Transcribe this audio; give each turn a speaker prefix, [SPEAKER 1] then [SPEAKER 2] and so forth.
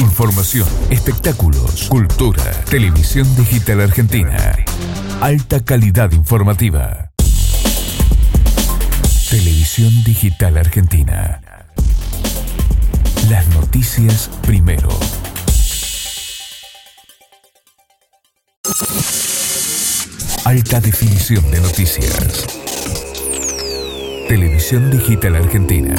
[SPEAKER 1] Información, espectáculos, cultura, televisión digital argentina. Alta calidad informativa. Televisión digital argentina. Las noticias primero. Alta definición de noticias. Televisión digital argentina.